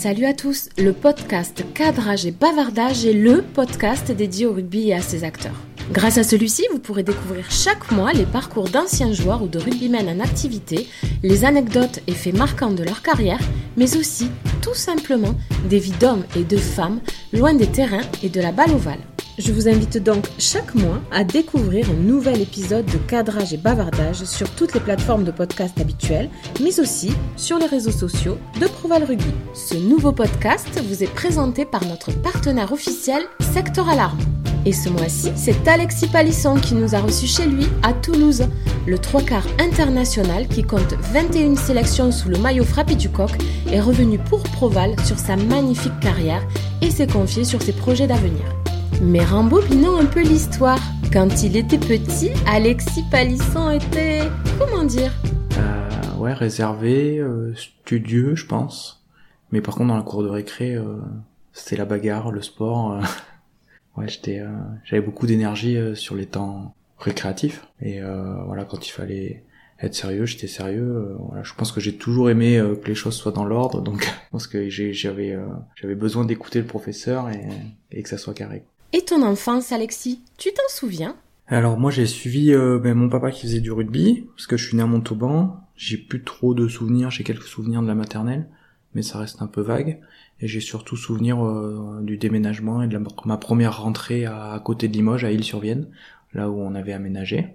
Salut à tous, le podcast Cadrage et Bavardage est le podcast dédié au rugby et à ses acteurs. Grâce à celui-ci, vous pourrez découvrir chaque mois les parcours d'anciens joueurs ou de rugbymen en activité, les anecdotes et faits marquants de leur carrière, mais aussi, tout simplement, des vies d'hommes et de femmes loin des terrains et de la balle ovale. Je vous invite donc chaque mois à découvrir un nouvel épisode de cadrage et bavardage sur toutes les plateformes de podcast habituelles, mais aussi sur les réseaux sociaux de Proval Rugby. Ce nouveau podcast vous est présenté par notre partenaire officiel Sector Alarme. Et ce mois-ci, c'est Alexis Palisson qui nous a reçus chez lui à Toulouse, le trois quarts international qui compte 21 sélections sous le maillot frappé du coq est revenu pour Proval sur sa magnifique carrière et s'est confié sur ses projets d'avenir. Mais rembobinons un peu l'histoire. Quand il était petit, Alexis Palisson était... comment dire? Euh, Ouais, réservé, euh, studieux, je pense. Mais par contre, dans la cour de récré, euh, c'était la bagarre, le sport. euh. ouais, j'étais, euh, j'avais beaucoup d'énergie euh, sur les temps récréatifs. Et voilà, quand il fallait être sérieux, j'étais sérieux. voilà, je pense que j'ai toujours aimé euh, que les choses soient dans l'ordre, donc je pense que j'avais, euh, j'avais besoin d'écouter le professeur et, et que ça soit carré. Et ton enfance, Alexis Tu t'en souviens? Alors moi j'ai suivi euh, ben, mon papa qui faisait du rugby, parce que je suis né à Montauban, j'ai plus trop de souvenirs, j'ai quelques souvenirs de la maternelle, mais ça reste un peu vague, et j'ai surtout souvenir euh, du déménagement et de ma première rentrée à, côté de Limoges, à Île-sur-Vienne, là où on avait aménagé,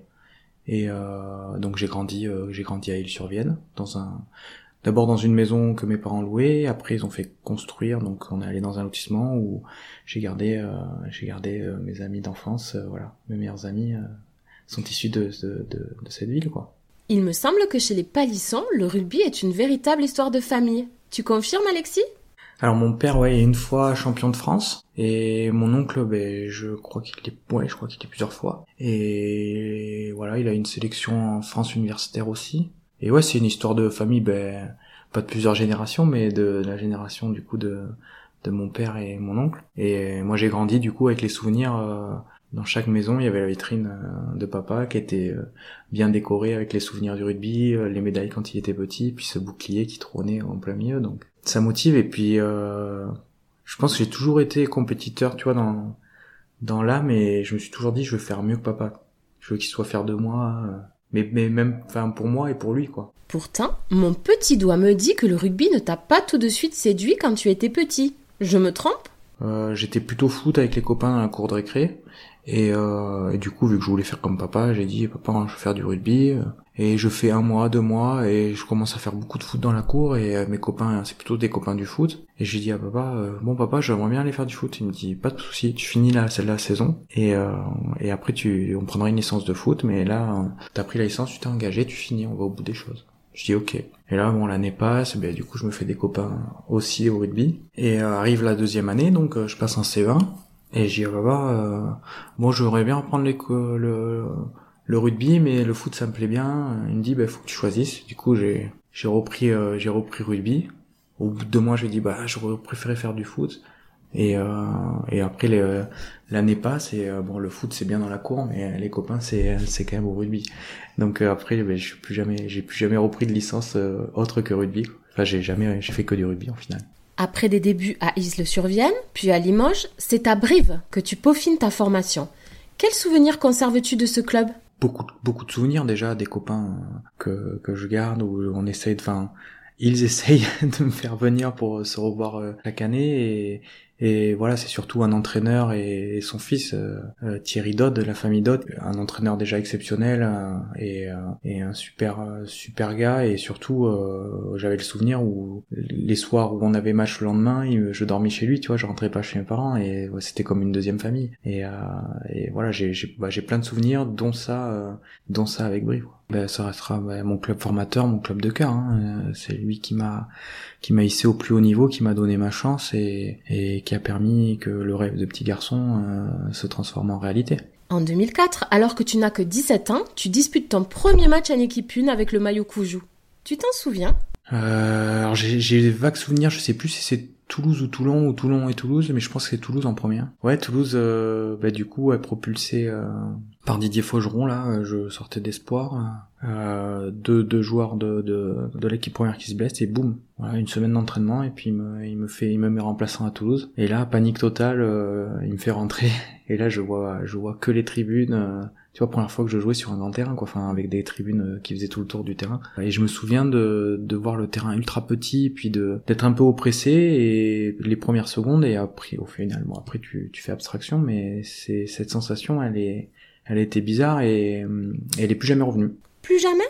et euh, donc j'ai grandi, j'ai grandi à Île-sur-Vienne, dans un, d'abord dans une maison que mes parents louaient, après ils ont fait construire, donc on est allé dans un lotissement où j'ai gardé, euh, j'ai gardé euh, mes amis d'enfance, euh, voilà, mes meilleurs amis euh, sont issus de, de, de, de cette ville, quoi. Il me semble que chez les Palissons, le rugby est une véritable histoire de famille. Tu confirmes, Alexis? Alors mon père, ouais, est une fois champion de France, et mon oncle, ben, je crois qu'il est, ouais, je crois qu'il est plusieurs fois, et voilà, il a une sélection en France universitaire aussi, et ouais, c'est une histoire de famille, ben, pas de plusieurs générations, mais de la génération du coup de de mon père et mon oncle. Et moi j'ai grandi du coup avec les souvenirs euh, dans chaque maison, il y avait la vitrine euh, de papa qui était euh, bien décorée avec les souvenirs du rugby, euh, les médailles quand il était petit, puis ce bouclier qui trônait en plein milieu. Donc ça motive et puis je pense que j'ai toujours été compétiteur, tu vois, dans dans l'âme et je me suis toujours dit je veux faire mieux que papa. Je veux qu'il soit fier de moi, mais mais même enfin pour moi et pour lui quoi. Pourtant, mon petit doigt me dit que le rugby ne t'a pas tout de suite séduit quand tu étais petit. Je me trompe? Euh, j'étais plutôt foot avec les copains dans la cour de récré. Et, euh, du coup, vu que je voulais faire comme papa, j'ai dit, papa, je veux faire du rugby. Et je fais un mois, deux mois, et je commence à faire beaucoup de foot dans la cour. Et euh, mes copains, c'est plutôt des copains du foot. Et j'ai dit à papa, euh, bon papa, j'aimerais bien aller faire du foot. Il me dit, pas de souci, tu finis la, celle la saison. Et, euh, et après, tu, on prendra une licence de foot. Mais là, euh, t'as pris la licence, tu t'es engagé, tu finis, on va au bout des choses. Je dis ok. Et là, bon, l'année passe, ben, du coup, je me fais des copains aussi au rugby. Et euh, arrive la deuxième année, donc euh, je passe en C1. Et j'y vais là euh, bon, j'aimerais bien reprendre les, le, le rugby, mais le foot, ça me plaît bien. Il me dit, ben, faut que tu choisisses. Du coup, j'ai, j'ai repris, euh, j'ai repris rugby. Au bout de deux mois, je lui dis, bah, j'aurais préféré faire du foot. Et, euh, et après, les, l'année passe et euh, bon, le foot, c'est bien dans la cour, mais les copains, c'est, c'est quand même au rugby. Donc euh, après, ben, je suis plus jamais, j'ai plus jamais repris de licence euh, autre que rugby. Enfin, j'ai jamais, j'ai fait que du rugby en final. Après des débuts à Isle-sur-Vienne, puis à Limoges, c'est à Brive que tu peaufines ta formation. Quels souvenirs conserves-tu de ce club? Beaucoup, beaucoup de souvenirs déjà, des copains euh, que que je garde où on essaye de, enfin, ils essayent de me faire venir pour se revoir euh, chaque année et et voilà, c'est surtout un entraîneur et, son fils euh, euh, Thierry Dodd la famille Dodd, un entraîneur déjà exceptionnel euh, et, euh, et un super super gars et surtout j'avais le souvenir où les soirs où on avait match le lendemain, je dormais chez lui, tu vois, je rentrais pas chez mes parents et c'était comme une deuxième famille et, et voilà, j'ai j'ai bah, plein de souvenirs dont ça dont ça avec quoi. Ben, ça restera ben, mon club formateur, mon club de cœur. Hein. C'est lui qui m'a qui m'a hissé au plus haut niveau, qui m'a donné ma chance et, et qui a permis que le rêve de petit garçon euh, se transforme en réalité. En 2004, alors que tu n'as que 17 ans, tu disputes ton premier match en équipe 1 avec le maillot Coujou. Tu t'en souviens? Euh, alors j'ai des vagues souvenirs, je sais plus si c'est Toulouse ou Toulon ou Toulon et Toulouse, mais je pense que c'est Toulouse en première. Ouais, Toulouse, euh, bah, du coup, est propulsé euh, par Didier Faugeron là. euh, Je sortais d'espoir, euh, deux, deux joueurs de, de, de l'équipe première qui se blessent et boum, voilà, une semaine d'entraînement et puis il me, il me fait, il me met remplaçant à Toulouse. Et là, panique totale, euh, il me fait rentrer et là je vois, je vois que les tribunes. Tu vois, première fois que je jouais sur un grand terrain, quoi, enfin avec des tribunes euh, qui faisaient tout le tour du terrain. Et je me souviens de, de voir le terrain ultra petit, puis de d'être un peu oppressé et les premières secondes et après, au final, bon après tu, tu fais abstraction, mais c'est cette sensation, elle est, elle été bizarre et, hum, elle est plus jamais revenue. Plus jamais?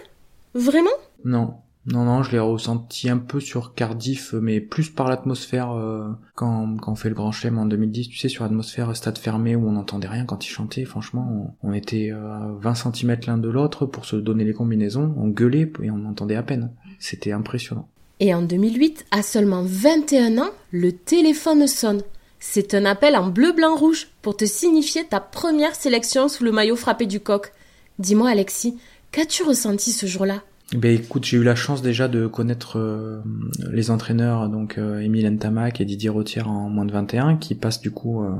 Vraiment? Non. Non, non, je l'ai ressenti un peu sur Cardiff, mais plus par l'atmosphère euh, quand, quand on fait le Grand Chelem en 2010, tu sais, sur l'atmosphère stade fermé où on n'entendait rien quand ils chantaient. Franchement, on, on était euh, à 20 cm l'un de l'autre pour se donner les combinaisons, on gueulait et on entendait à peine. C'était impressionnant. Et en 2008, à seulement 21 ans, le téléphone sonne. C'est un appel en bleu, blanc, rouge pour te signifier ta première sélection sous le maillot frappé du coq. Dis-moi, Alexis, qu'as-tu ressenti ce jour-là? Ben écoute, j'ai eu la chance déjà de connaître euh, les entraîneurs, donc euh, Émile Ntamak et Didier Rotière en moins de 21, qui passent du coup euh,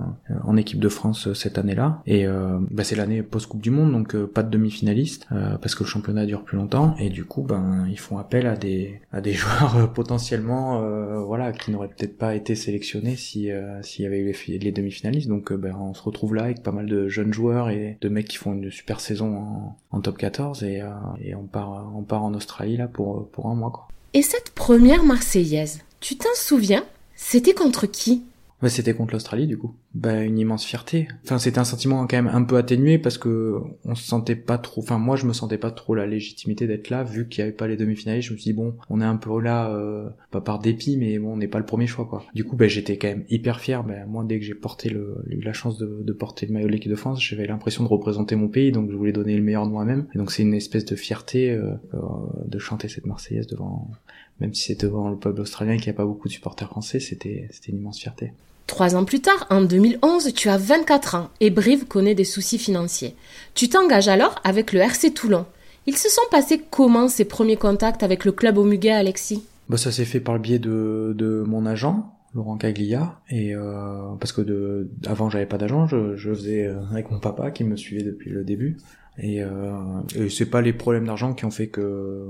en équipe de France euh, cette année-là. Et euh, ben, c'est l'année post-Coupe du Monde, donc euh, pas de demi-finaliste, euh, parce que le championnat dure plus longtemps. Et du coup, ben ils font appel à des à des joueurs euh, potentiellement, euh, voilà, qui n'auraient peut-être pas été sélectionnés si euh, s'il y avait eu les, les demi-finalistes. Donc euh, ben on se retrouve là avec pas mal de jeunes joueurs et de mecs qui font une super saison en, en top 14 et, euh, et on part on part en Australie là pour un mois. Et cette première Marseillaise, tu t'en souviens? C'était contre qui? Ouais, c'était contre l'Australie du coup. Bah une immense fierté. Enfin c'était un sentiment quand même un peu atténué parce que on se sentait pas trop. Enfin moi je me sentais pas trop la légitimité d'être là vu qu'il y avait pas les demi-finalistes. Je me suis dit bon on est un peu là euh, pas par dépit mais bon on n'est pas le premier choix quoi. Du coup bah j'étais quand même hyper fier. Bah, moi dès que j'ai porté le eu la chance de, de porter le maillot de l'équipe de France j'avais l'impression de représenter mon pays donc je voulais donner le meilleur de moi-même. Et donc c'est une espèce de fierté euh, euh, de chanter cette Marseillaise devant même si c'est devant le peuple australien qui a pas beaucoup de supporters français c'était c'était une immense fierté. Trois ans plus tard, en 2011, tu as 24 ans et Brive connaît des soucis financiers. Tu t'engages alors avec le RC Toulon. Ils se sont passés comment ces premiers contacts avec le club au Muguet, Alexis? Bah ça s'est fait par le biais de, de mon agent, Laurent Caglia, et euh, parce que de, avant j'avais pas d'agent, je, je faisais euh, avec mon papa qui me suivait depuis le début. Et, euh, et c'est pas les problèmes d'argent qui ont fait que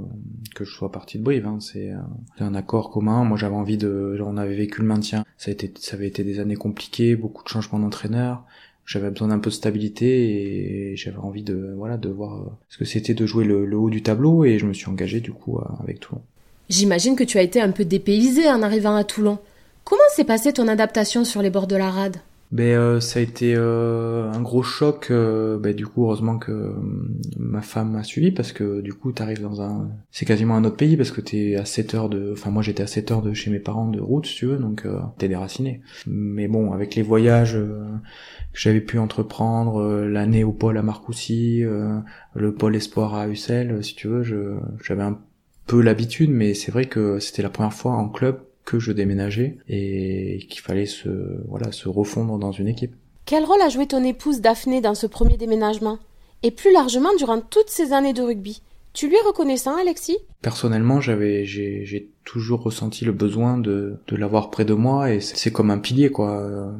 que je sois parti de Brive. Hein. C'est euh, un accord commun. Moi, j'avais envie de, on avait vécu le maintien. Ça a été, ça avait été des années compliquées, beaucoup de changements d'entraîneur. J'avais besoin d'un peu de stabilité et j'avais envie de, voilà, de voir euh, ce que c'était de jouer le, le haut du tableau. Et je me suis engagé du coup avec Toulon. J'imagine que tu as été un peu dépaysé en arrivant à Toulon. Comment s'est passée ton adaptation sur les bords de la rade? Ben euh, ça a été euh, un gros choc. euh, ben, du coup, heureusement que euh, ma femme m'a suivi parce que du coup, t'arrives dans un, c'est quasiment un autre pays parce que t'es à 7 heures de, enfin moi j'étais à 7 heures de chez mes parents de route, si tu veux, donc euh, t'es déraciné. Mais bon, avec les voyages euh, que j'avais pu entreprendre, euh, l'année au pôle à Marcoussis, le pôle espoir à Ussel, si tu veux, j'avais un peu l'habitude, mais c'est vrai que c'était la première fois en club que je déménageais et qu'il fallait se voilà se refondre dans une équipe. Quel rôle a joué ton épouse Daphné dans ce premier déménagement? Et plus largement durant toutes ces années de rugby Tu lui es reconnaissant, Alexis? Personnellement, j'avais j'ai j'ai toujours ressenti le besoin de de l'avoir près de moi et c'est comme un pilier quoi.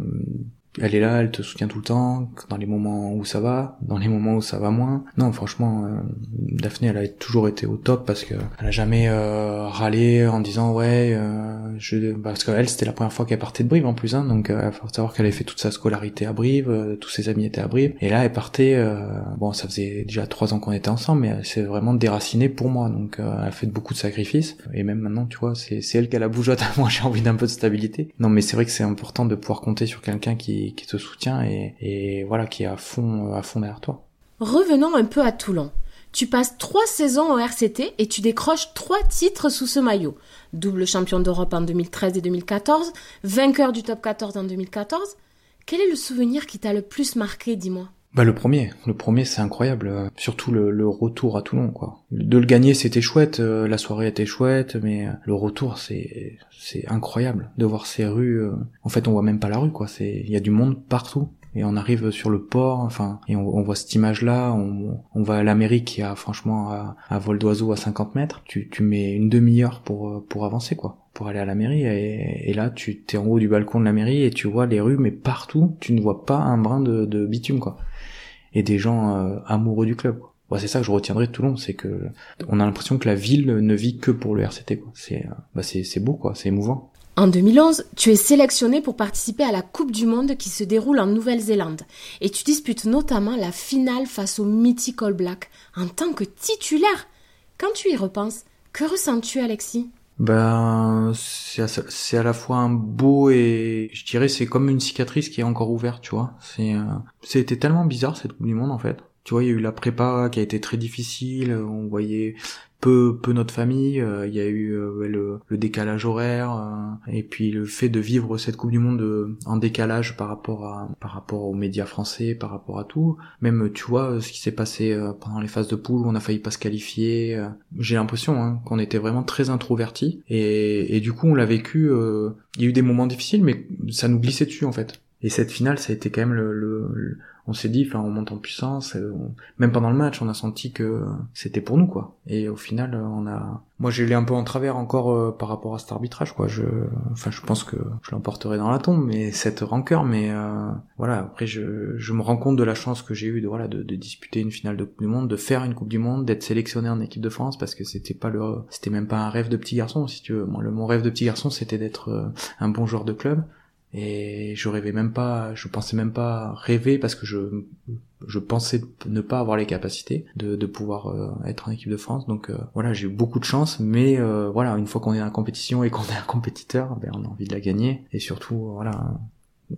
Elle est là, elle te soutient tout le temps, dans les moments où ça va, dans les moments où ça va moins. Non, franchement, euh, Daphné, elle a toujours été au top parce que elle a jamais euh, râlé en disant ouais, euh, je, parce qu'elle c'était la première fois qu'elle partait de Brive en plus, hein, donc euh, faut savoir qu'elle avait fait toute sa scolarité à Brive, euh, tous ses amis étaient à Brive, et là elle partait. euh, bon, ça faisait déjà trois ans qu'on était ensemble, mais elle s'est vraiment déracinée pour moi, donc elle a fait beaucoup de sacrifices, et même maintenant, tu vois, c'est elle qui a la bougeotte. Moi, j'ai envie d'un peu de stabilité. Non, mais c'est vrai que c'est important de pouvoir compter sur quelqu'un qui qui te soutient et qui est fond à fond derrière toi. Revenons un peu à Toulon. Tu passes trois saisons au RCT et tu décroches trois titres sous ce maillot. Double champion d'Europe en 2013 et 2014, vainqueur du top 14 en 2014. Quel est le souvenir qui t'a le plus marqué, dis-moi? Bah le premier, le premier c'est incroyable, surtout le, le retour à Toulon quoi. De le gagner c'était chouette, euh, la soirée était chouette, mais euh, le retour c'est c'est incroyable de voir ces rues. euh, En fait on voit même pas la rue quoi, c'est il y a du monde partout. Et on arrive sur le port, enfin, et on, on voit cette image-là, on, on va à l'Amérique qui a franchement à, vol d'oiseau à 50 mètres, tu, tu mets une demi-heure pour, pour avancer quoi. pour aller à la mairie et, là tu t'es en haut du balcon de la mairie et tu vois les rues mais partout tu ne vois pas un brin de, de bitume quoi et des gens euh, amoureux du club quoi. c'est ça que je retiendrai de Toulon c'est que on a l'impression que la ville ne vit que pour le RCT c'est bah c'est c'est beau c'est émouvant. En 2011, tu es sélectionné pour participer à la Coupe du Monde qui se déroule en Nouvelle-Zélande. Et tu disputes notamment la finale face au mythique Black en tant que titulaire. Quand tu y repenses, que ressens-tu Alexis? Ben c'est à, la fois un beau et je dirais c'est comme une cicatrice qui est encore ouverte tu vois. C'est euh, c'était tellement bizarre cette coupe du monde en fait tu vois il y a eu la prépa qui a été très difficile on voyait peu peu notre famille euh, il y a eu euh, le, le, décalage horaire euh, et puis le fait de vivre cette coupe du monde en décalage par rapport à par rapport aux médias français par rapport à tout. Même tu vois ce qui s'est passé pendant les phases de poule où on a failli pas se qualifier j'ai l'impression hein, qu'on était vraiment très introvertis. Et, et du coup on l'a vécu il y a eu des moments difficiles mais ça nous glissait dessus en fait. Et cette finale ça a été quand même le, le on s'est dit, enfin, on monte en puissance. Même pendant le match, on a senti que c'était pour nous, quoi. Et au final, on a. Moi, j'ai l'ai un peu en travers encore euh, par rapport à cet arbitrage, quoi. Je, enfin, je pense que je l'emporterai dans la tombe, mais cette rancœur. Mais euh, voilà, après, je, je me rends compte de la chance que j'ai eue de voilà de, de, disputer une finale de Coupe du Monde, de faire une Coupe du Monde, d'être sélectionné en équipe de France, parce que c'était pas le, c'était même pas un rêve de petit garçon, si tu veux. Moi, le, mon rêve de petit garçon, c'était d'être euh, un bon joueur de club et je rêvais même pas je pensais même pas rêver parce que je je pensais ne pas avoir les capacités de, de pouvoir euh, être en équipe de France. Donc euh, voilà j'ai eu beaucoup de chance mais euh, voilà une fois qu'on est en compétition et qu'on est un compétiteur ben on a envie de la gagner. Et surtout voilà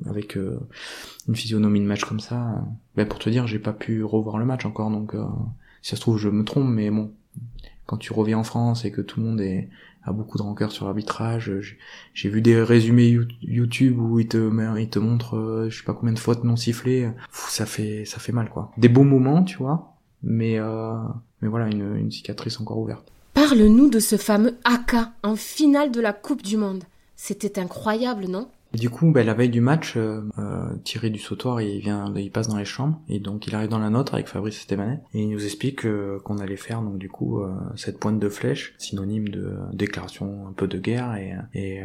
avec une physionomie de match comme ça ben pour te dire j'ai pas pu revoir le match encore. Donc si ça se trouve je me trompe mais bon quand tu reviens en France et que tout le monde est a beaucoup de rancœur sur l'arbitrage. J'ai vu des résumés YouTube où il te, il te montre, euh, je sais pas combien de fautes non sifflées. ça fait, ça fait mal, quoi. Des beaux moments, tu vois, mais, euh, mais voilà, une, une cicatrice encore ouverte. Parle-nous de ce fameux AK en finale de la Coupe du Monde. C'était incroyable, non? Du coup, bah, la veille du match, euh, euh, Thierry du Sautoir, il vient, il passe dans les chambres et donc il arrive dans la nôtre avec Fabrice Estemanet et il nous explique euh, qu'on allait faire donc du coup euh, cette pointe de flèche, synonyme de déclaration un peu de guerre et et,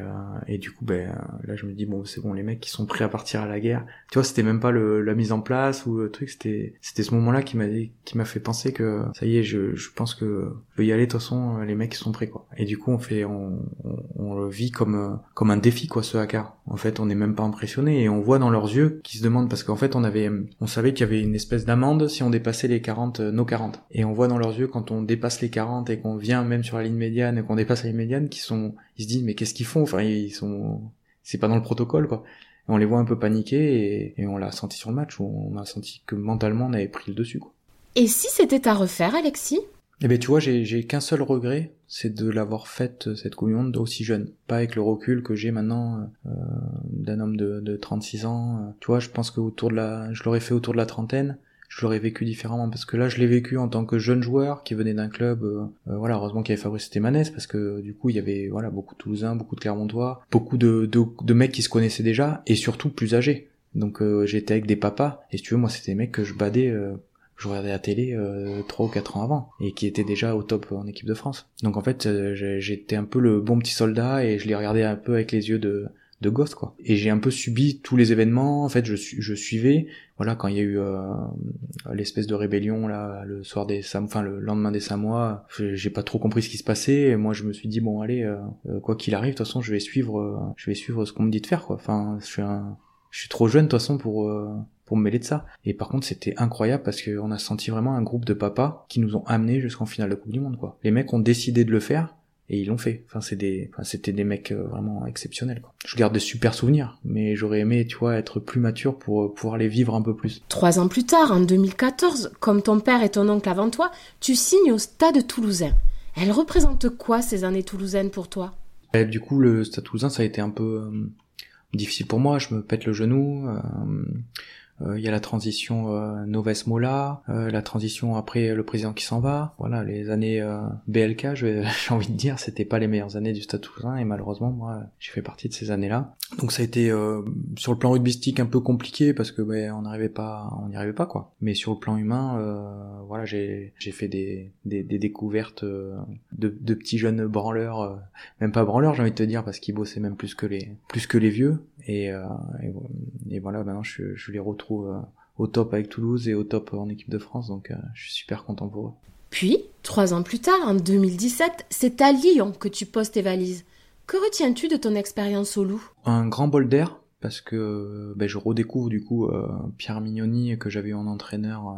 et du coup, ben là je me dis bon c'est bon les mecs qui sont prêts à partir à la guerre. Tu vois, c'était même pas le, la mise en place ou le truc, c'était c'était ce moment-là qui m'a qui m'a fait penser que ça y est, je, je pense que je vais y aller de toute façon, les mecs ils sont prêts quoi. Et du coup on fait on, on, on le vit comme comme un défi quoi ce hacker. En fait, on n'est même pas impressionné et on voit dans leurs yeux qu'ils se demandent parce qu'en fait, on avait, on savait qu'il y avait une espèce d'amende si on dépassait les 40, euh, nos 40. Et on voit dans leurs yeux quand on dépasse les 40 et qu'on vient même sur la ligne médiane et qu'on dépasse la ligne médiane, qu'ils sont, ils se disent mais qu'est-ce qu'ils font? Enfin, ils sont, c'est pas dans le protocole quoi. on les voit un peu paniquer et, on l'a senti sur le match où on a senti que mentalement on avait pris le dessus quoi. Et si c'était à refaire, Alexis? Eh ben tu vois, j'ai qu'un seul regret, c'est de l'avoir faite euh, cette couillon aussi jeune. Pas avec le recul que j'ai maintenant euh, d'un homme de, de 36 ans. Euh. Tu vois, je pense que autour de la, je l'aurais fait autour de la trentaine. Je l'aurais vécu différemment parce que là, je l'ai vécu en tant que jeune joueur qui venait d'un club. voilà, heureusement qu'il y avait Fabrice Témanès parce que du coup, il y avait voilà beaucoup de Toulousains, beaucoup de Clermontois, beaucoup de, de, de mecs qui se connaissaient déjà et surtout plus âgés. Donc j'étais avec des papas et si tu veux, moi, c'était des mecs que je badais je regardais la télé euh, 3 ou 4 ans avant et qui était déjà au top en équipe de France. Donc en fait, euh, j'étais un peu le bon petit soldat et je les regardais un peu avec les yeux de de gosse quoi. Et j'ai un peu subi tous les événements. En fait, je je suivais. Voilà, quand il y a eu euh, l'espèce de rébellion là, le soir des Sam, enfin le lendemain des Samoa, j'ai pas trop compris ce qui se passait. Et moi, je me suis dit bon, allez, euh, euh, quoi qu'il arrive, de toute façon, je vais suivre, je vais suivre ce qu'on me dit de faire quoi. Enfin, je suis un, je suis trop jeune de toute façon pour pour me mêler de ça. Et par contre, c'était incroyable parce qu'on a senti vraiment un groupe de papas qui nous ont amenés jusqu'en finale de Coupe du Monde, quoi. Les mecs ont décidé de le faire et ils l'ont fait. Enfin, c'est des, enfin, c'était des mecs euh, vraiment exceptionnels. Quoi. Je garde des super souvenirs, mais j'aurais aimé, tu vois, être plus mature pour euh, pouvoir les vivre un peu plus. Trois ans plus tard, en 2014, comme ton père et ton oncle avant toi, tu signes au Stade Toulousain. Elles représentent quoi ces années toulousaines pour toi? Et Du coup, le Stade Toulousain, ça a été un peu euh, difficile pour moi. Je me pète le genou. Il y a la transition Noves Mola, la transition après le président qui s'en va. Voilà, les années BLK, j'ai envie de dire, c'était pas les meilleures années du Stade Toulousain et malheureusement moi j'ai fait partie de ces années-là. Donc ça a été sur le plan rugbystique un peu compliqué parce que ben on n'arrivait pas, on n'y arrivait pas quoi. Mais sur le plan humain, voilà, j'ai j'ai fait des des, des découvertes de, de petits jeunes branleurs, même pas branleurs j'ai envie de te dire parce qu'ils bossaient même plus que les plus que les vieux et, euh, et, voilà maintenant je, je les retrouve euh, au top avec Toulouse et au top en équipe de France donc euh, je suis super content pour eux. Puis trois ans plus tard en 2017 c'est à Lyon que tu poses tes valises. Que retiens-tu de ton expérience au Loup? Un grand bol d'air parce que ben, je redécouvre du coup euh, Pierre Mignoni que j'avais eu en entraîneur euh,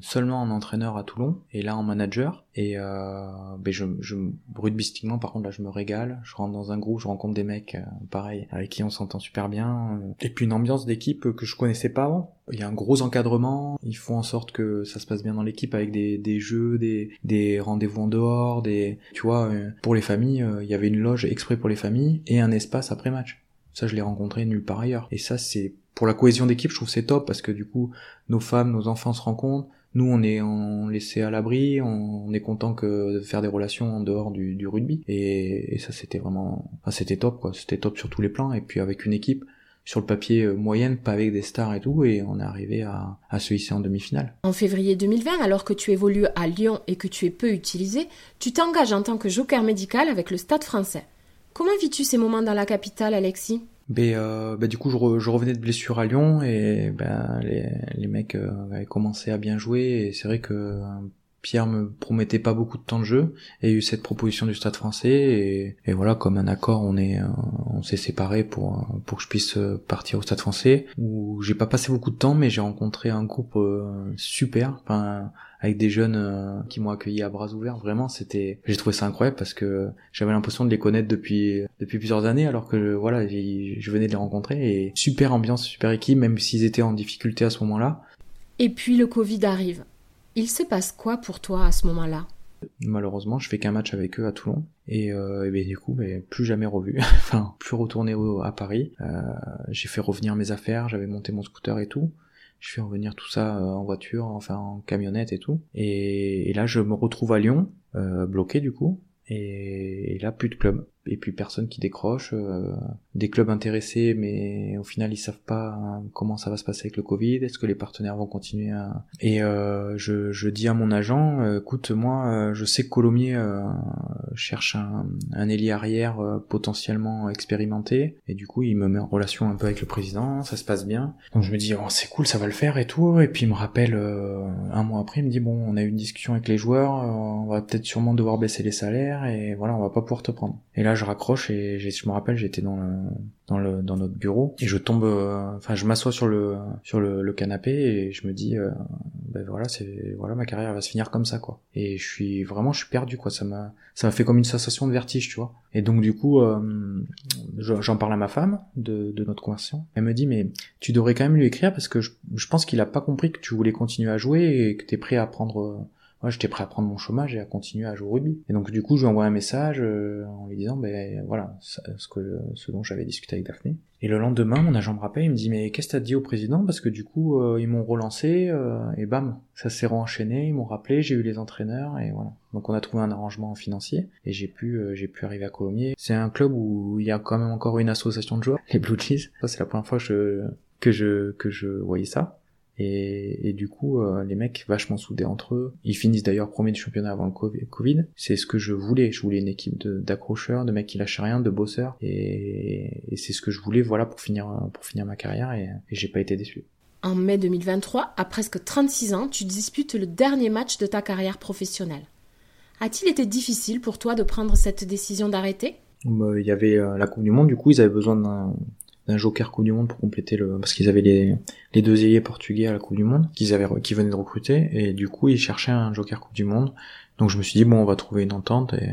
seulement en entraîneur à Toulon et là en manager. Et euh, ben, je, je rugbystiquement par contre là je me régale. Je rentre dans un groupe je rencontre des mecs euh, pareil avec qui on s'entend super bien. Et puis une ambiance d'équipe que je connaissais pas avant. Il y a un gros encadrement. Ils font en sorte que ça se passe bien dans l'équipe avec des, jeux des, des rendez-vous en dehors des tu vois pour les familles il y avait une loge exprès pour les familles et un espace après match ça, je l'ai rencontré nulle part ailleurs. Et ça, c'est pour la cohésion d'équipe, je trouve c'est top parce que du coup, nos femmes, nos enfants se rencontrent. Nous, on est on laissé à l'abri, on, est content que de faire des relations en dehors du, rugby. Et, ça, c'était vraiment, enfin, c'était top quoi. C'était top sur tous les plans. Et puis avec une équipe sur le papier euh, moyenne, pas avec des stars et tout, et on est arrivé à, à se hisser en demi-finale. En février 2020, alors que tu évolues à Lyon et que tu es peu utilisé, tu t'engages en tant que joker médical avec le Stade français. Comment vis-tu ces moments dans la capitale, Alexis? Ben, euh, ben, du coup, je, revenais de blessure à Lyon et ben, les, les mecs euh, avaient commencé à bien jouer et c'est vrai que Pierre me promettait pas beaucoup de temps de jeu et il y a eu cette proposition du Stade Français et, et voilà comme un accord on est euh, on s'est séparés pour pour que je puisse partir au Stade Français où j'ai pas passé beaucoup de temps mais j'ai rencontré un groupe super enfin avec des jeunes euh, qui m'ont accueilli à bras ouverts. Vraiment, c'était, j'ai trouvé ça incroyable parce que j'avais l'impression de les connaître depuis depuis plusieurs années, alors que voilà, je venais de les rencontrer et super ambiance, super équipe, même s'ils étaient en difficulté à ce moment-là. Et puis le Covid arrive. Il se passe quoi pour toi à ce moment-là? Malheureusement, je fais qu'un match avec eux à Toulon et, euh, et ben, du coup, ben, plus jamais revu. enfin, plus retourné à Paris. Euh, j'ai fait revenir mes affaires, j'avais monté mon scooter et tout je fais revenir tout ça euh, en voiture, enfin en camionnette et tout. Et, là, je me retrouve à Lyon, euh, bloqué du coup, et, et, là, plus de club et puis personne qui décroche, euh, des clubs intéressés mais au final ils savent pas hein, comment ça va se passer avec le Covid, est-ce que les partenaires vont continuer à... Et euh, je, je, dis à mon agent, euh, écoute moi je sais que Colomiers cherche un, un ailier arrière potentiellement expérimenté et du coup il me met en relation un peu avec le président, ça se passe bien. Donc je me dis oh, c'est cool ça va le faire et tout et puis il me rappelle un mois après il me dit bon on a eu une discussion avec les joueurs, on va peut-être sûrement devoir baisser les salaires et voilà on va pas pouvoir te prendre. Et là je raccroche et je me rappelle, j'étais dans le, dans le, dans notre bureau et je tombe, euh, enfin, je m'assois sur le, sur le, canapé et je me dis, euh, ben voilà, c'est, voilà, ma carrière va se finir comme ça, quoi. Et je suis vraiment, je suis perdu, quoi. Ça m'a, ça m'a fait comme une sensation de vertige, tu vois. Et donc, du coup, euh, j'en parle à ma femme de, de notre conversation. Elle me dit, mais tu devrais quand même lui écrire parce que je, je pense qu'il a pas compris que tu voulais continuer à jouer et que t'es prêt à prendre moi j'étais prêt à prendre mon chômage et à continuer à jouer au rugby. Et donc du coup je lui envoie un message euh, en lui disant ben voilà ce que ce dont j'avais discuté avec Daphné. Et le lendemain mon agent me rappelle, il me dit mais qu'est-ce que t'as dit au président? Parce que du coup euh, ils m'ont relancé euh, et bam ça s'est enchaîné, ils m'ont rappelé, j'ai eu les entraîneurs et voilà. Donc on a trouvé un arrangement financier et j'ai pu j'ai pu arriver à Colomiers. C'est un club où il y a quand même encore une association de joueurs, les Blue Cheese. Ça c'est la première fois que je que je que je voyais ça. Et, et, du coup, euh, les mecs vachement soudés entre eux. Ils finissent d'ailleurs premier du championnat avant le Covid. C'est ce que je voulais. Je voulais une équipe d'accrocheurs, de, mecs qui lâchaient rien, de bosseurs. Et, et c'est ce que je voulais, voilà, pour finir, pour finir ma carrière. Et, et j'ai pas été déçu. En mai 2023, à presque 36 ans, tu disputes le dernier match de ta carrière professionnelle. A-t-il été difficile pour toi de prendre cette décision d'arrêter? Bah, Il y avait euh, la Coupe du Monde, du coup ils avaient besoin d'un joker Coupe du Monde pour compléter le parce qu'ils avaient les, les deux ailiers portugais à la Coupe du Monde qu'ils avaient qui venaient de recruter et du coup ils cherchaient un joker Coupe du Monde. Donc je me suis dit bon on va trouver une entente et,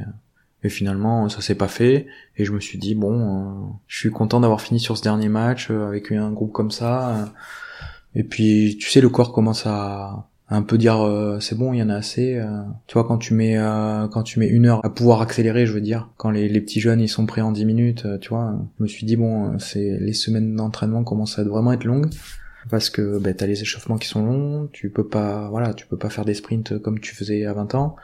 et finalement ça s'est pas fait et je me suis dit bon euh, je suis content d'avoir fini sur ce dernier match euh, avec un groupe comme ça euh, et puis tu sais le corps commence à un peu dire euh, c'est bon il y en a assez euh. tu vois quand tu mets euh, quand tu mets une heure à pouvoir accélérer je veux dire quand les, les petits jeunes ils sont prêts en 10 minutes tu vois je me suis dit bon c'est les semaines d'entraînement commencent à vraiment être longues parce que ben, t'as les échauffements qui sont longs, tu peux pas, voilà, tu peux pas faire des sprints comme tu faisais à 20 ans.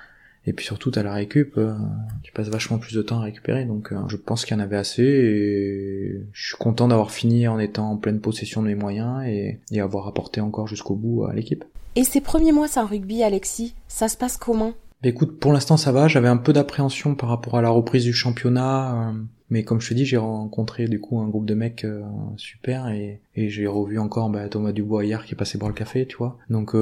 Et puis surtout, t'as la récup, euh, tu passes vachement plus de temps à récupérer. Donc, euh, je pense qu'il y en avait assez. Et je suis content d'avoir fini en étant en pleine possession de mes moyens et, et avoir apporté encore jusqu'au bout à l'équipe. Et ces premiers mois sans rugby, Alexis, ça se passe comment? Bah, Écoute, pour l'instant, ça va. J'avais un peu d'appréhension par rapport à la reprise du championnat. Euh, mais comme je te dis, j'ai rencontré du coup un groupe de mecs super et, j'ai revu encore bah, Thomas Dubois hier qui est passé boire le café, tu vois. Donc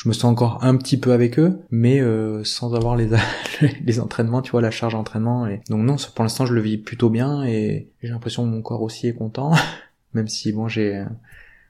je me sens encore un petit peu avec eux, mais euh, sans avoir les les entraînements, tu vois, la charge d'entraînement. Et... Donc non, pour l'instant, je le vis plutôt bien et j'ai l'impression que mon corps aussi est content, même si bon, j'ai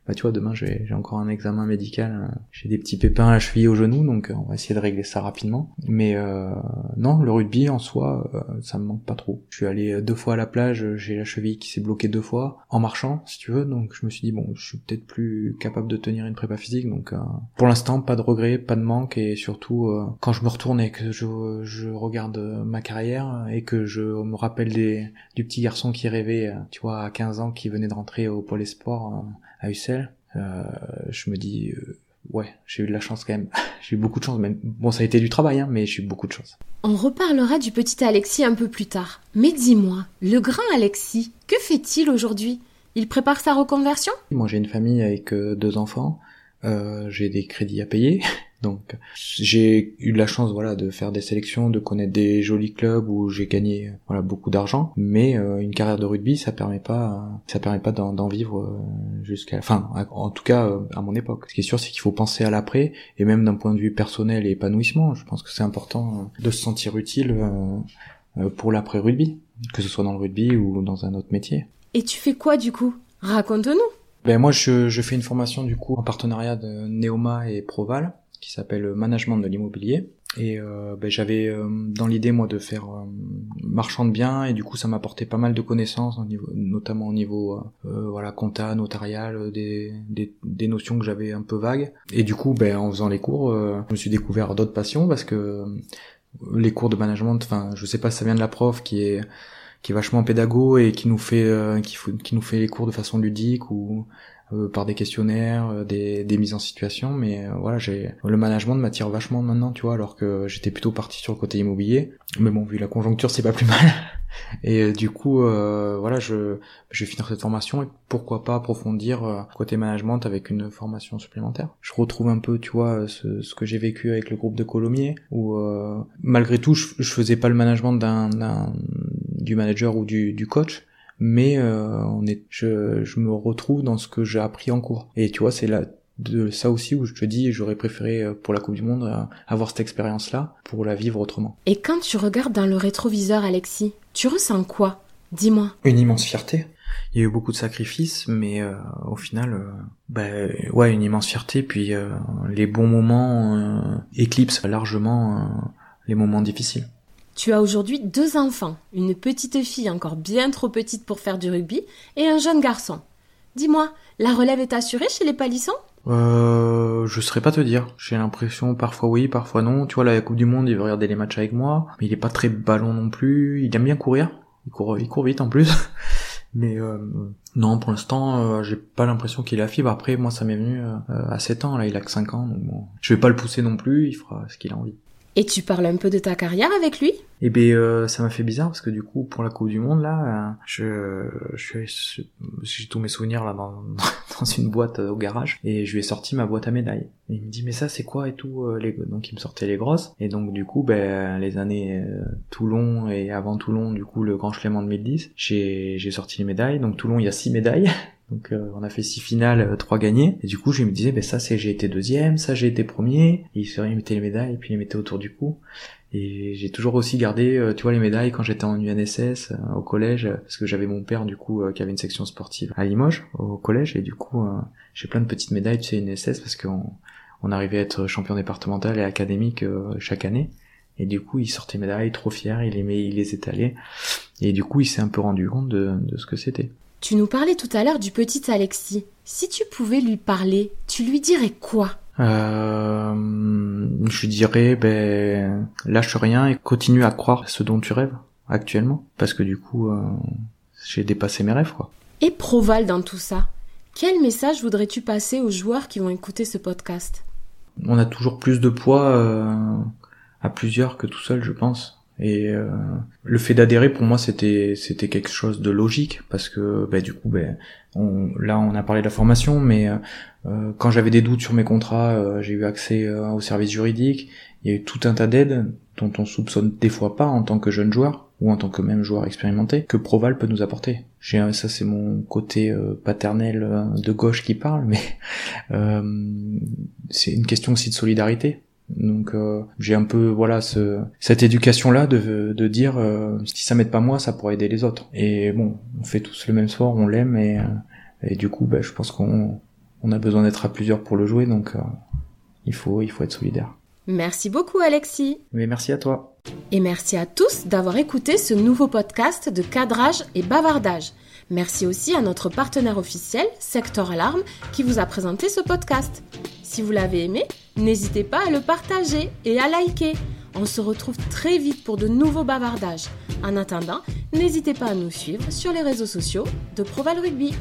bah tu vois demain j'ai encore un examen médical euh, j'ai des petits pépins à la cheville au genou donc euh, on va essayer de régler ça rapidement. Mais euh, non le rugby en soi euh, ça me manque pas trop. Je suis allé deux fois à la plage j'ai la cheville qui s'est bloquée deux fois en marchant si tu veux donc je me suis dit bon je suis peut-être plus capable de tenir une prépa physique donc pour l'instant pas de regret pas de manque et surtout quand je me retourne et que je, je regarde ma carrière et que je me rappelle des, du petit garçon qui rêvait tu vois à 15 ans qui venait de rentrer au pôle espoir à Ussel, euh, je me dis euh, ouais, j'ai eu de la chance quand même. j'ai eu beaucoup de chance même. Bon, ça a été du travail, hein, mais j'ai eu beaucoup de chance. On reparlera du petit Alexis un peu plus tard. Mais dis-moi, le grand Alexis, que fait-il aujourd'hui? Il prépare sa reconversion? Moi, j'ai une famille avec euh, deux enfants. Euh, j'ai des crédits à payer. Donc j'ai eu la chance voilà de faire des sélections, de connaître des jolis clubs où j'ai gagné voilà beaucoup d'argent, mais euh, une carrière de rugby ça permet pas ça permet pas d'en vivre euh, jusqu'à enfin en tout cas euh, à mon époque. Ce qui est sûr c'est qu'il faut penser à l'après et même d'un point de vue personnel et épanouissement, je pense que c'est important de se sentir utile pour l'après rugby, que ce soit dans le rugby ou dans un autre métier. Et tu fais quoi du coup? Raconte-nous. Ben moi je, je fais une formation du coup en partenariat de Neoma et Proval qui s'appelle Management de l'immobilier. Et euh, ben, j'avais euh, dans l'idée moi de faire euh, marchand de biens et du coup ça m'apportait pas mal de connaissances, notamment au niveau voilà compta, notarial, des, des, des notions que j'avais un peu vagues. Et du coup ben, en faisant les cours, je me suis découvert d'autres passions parce que les cours de management, enfin je sais pas si ça vient de la prof qui est qui est vachement pédago et qui nous fait qui, qui nous fait les cours de façon ludique ou euh, par des questionnaires, euh, des, des, mises en situation, mais euh, voilà, j'ai le management m'attire vachement maintenant, tu vois, alors que j'étais plutôt parti sur le côté immobilier. Mais bon, vu la conjoncture, c'est pas plus mal. Et du coup, voilà, je, je vais finir cette formation et pourquoi pas approfondir côté management avec une formation supplémentaire. Je retrouve un peu, tu vois, ce, ce que j'ai vécu avec le groupe de Colomiers, où malgré tout, je, je faisais pas le management d'un du manager ou du, du coach, mais euh, on est, je, je me retrouve dans ce que j'ai appris en cours. Et tu vois, c'est là de ça aussi où je te dis j'aurais préféré euh, pour la Coupe du Monde euh, avoir cette expérience là pour la vivre autrement. Et quand tu regardes dans le rétroviseur Alexis, tu ressens quoi? Dis-moi. Une immense fierté. Il y a eu beaucoup de sacrifices, mais euh, au final, euh, bah, ouais, une immense fierté. Puis euh, les bons moments éclipsent largement les moments difficiles. Tu as aujourd'hui deux enfants, une petite fille encore bien trop petite pour faire du rugby et un jeune garçon. Dis-moi, la relève est assurée chez les palissons? Euh, je saurais pas te dire. J'ai l'impression parfois oui, parfois non. Tu vois, la Coupe du Monde, il veut regarder les matchs avec moi, mais il est pas très ballon non plus. Il aime bien courir. Il court, il court vite en plus. mais euh, non, pour l'instant, euh, j'ai pas l'impression qu'il a fibre. Après, moi, ça m'est venu euh, à 7 ans. Là, il a que 5 ans, donc je vais pas le pousser non plus. Il fera ce qu'il a envie. Et tu parles un peu de ta carrière avec lui? Eh ben, euh, ça m'a fait bizarre parce que du coup, pour la Coupe du Monde là, euh, je, j'ai tous mes souvenirs là dans, dans une boîte euh, au garage et je lui ai sorti ma boîte à médailles. Et il me dit mais ça c'est quoi et tout donc il me sortait les grosses. Et donc du coup ben les années Toulon et avant Toulon du coup le Grand Chelem en 2010 j'ai j'ai sorti les médailles. Donc Toulon il y a six médailles donc euh, on a fait six finales, euh, trois gagnés. Et du coup, je me disais, ben ça c'est j'ai été deuxième, ça j'ai été premier. Et il mettait les médailles et puis il les mettait autour du cou. Et j'ai toujours aussi gardé, euh, tu vois, les médailles quand j'étais en UNSS au collège, parce que j'avais mon père du coup qui avait une section sportive à Limoges au collège, et du coup j'ai plein de petites médailles tu sais UNSS parce qu'on on arrivait à être champion départemental et académique chaque année. Et du coup, il sortait médailles, trop fier, il aimait, il les étalait. Et du coup, il s'est un peu rendu compte de, de ce que c'était. Tu nous parlais tout à l'heure du petit Alexis. Si tu pouvais lui parler, tu lui dirais quoi? Euh, Je dirais, ben, lâche rien et continue à croire ce dont tu rêves actuellement. Parce que du coup, euh, j'ai dépassé mes rêves, quoi. Et Proval dans tout ça Quel message voudrais-tu passer aux joueurs qui vont écouter ce podcast? On a toujours plus de poids euh, à plusieurs que tout seul, je pense. Et euh, le fait d'adhérer pour moi c'était c'était quelque chose de logique parce que bah, du coup ben on, là on a parlé de la formation mais euh, quand j'avais des doutes sur mes contrats j'ai eu accès au service juridique il y a eu tout un tas d'aides dont on soupçonne des fois pas en tant que jeune joueur ou en tant que même joueur expérimenté que Proval peut nous apporter. J'ai ça c'est mon côté paternel de gauche qui parle mais c'est une question aussi de solidarité donc euh, j'ai un peu voilà ce, cette éducation là de, de dire euh, si ça m'aide pas moi ça pourrait aider les autres. Et bon on fait tous le même sport, on l'aime et, euh, et du coup bah, je pense qu'on on a besoin d'être à plusieurs pour le jouer donc il faut il faut être solidaire. Merci beaucoup Alexis. Mais merci à toi. Et merci à tous d'avoir écouté ce nouveau podcast de cadrage et bavardage. Merci aussi à notre partenaire officiel, Sector Alarme, qui vous a présenté ce podcast. Si vous l'avez aimé, n'hésitez pas à le partager et à liker. On se retrouve très vite pour de nouveaux bavardages. En attendant, n'hésitez pas à nous suivre sur les réseaux sociaux de Proval Rugby.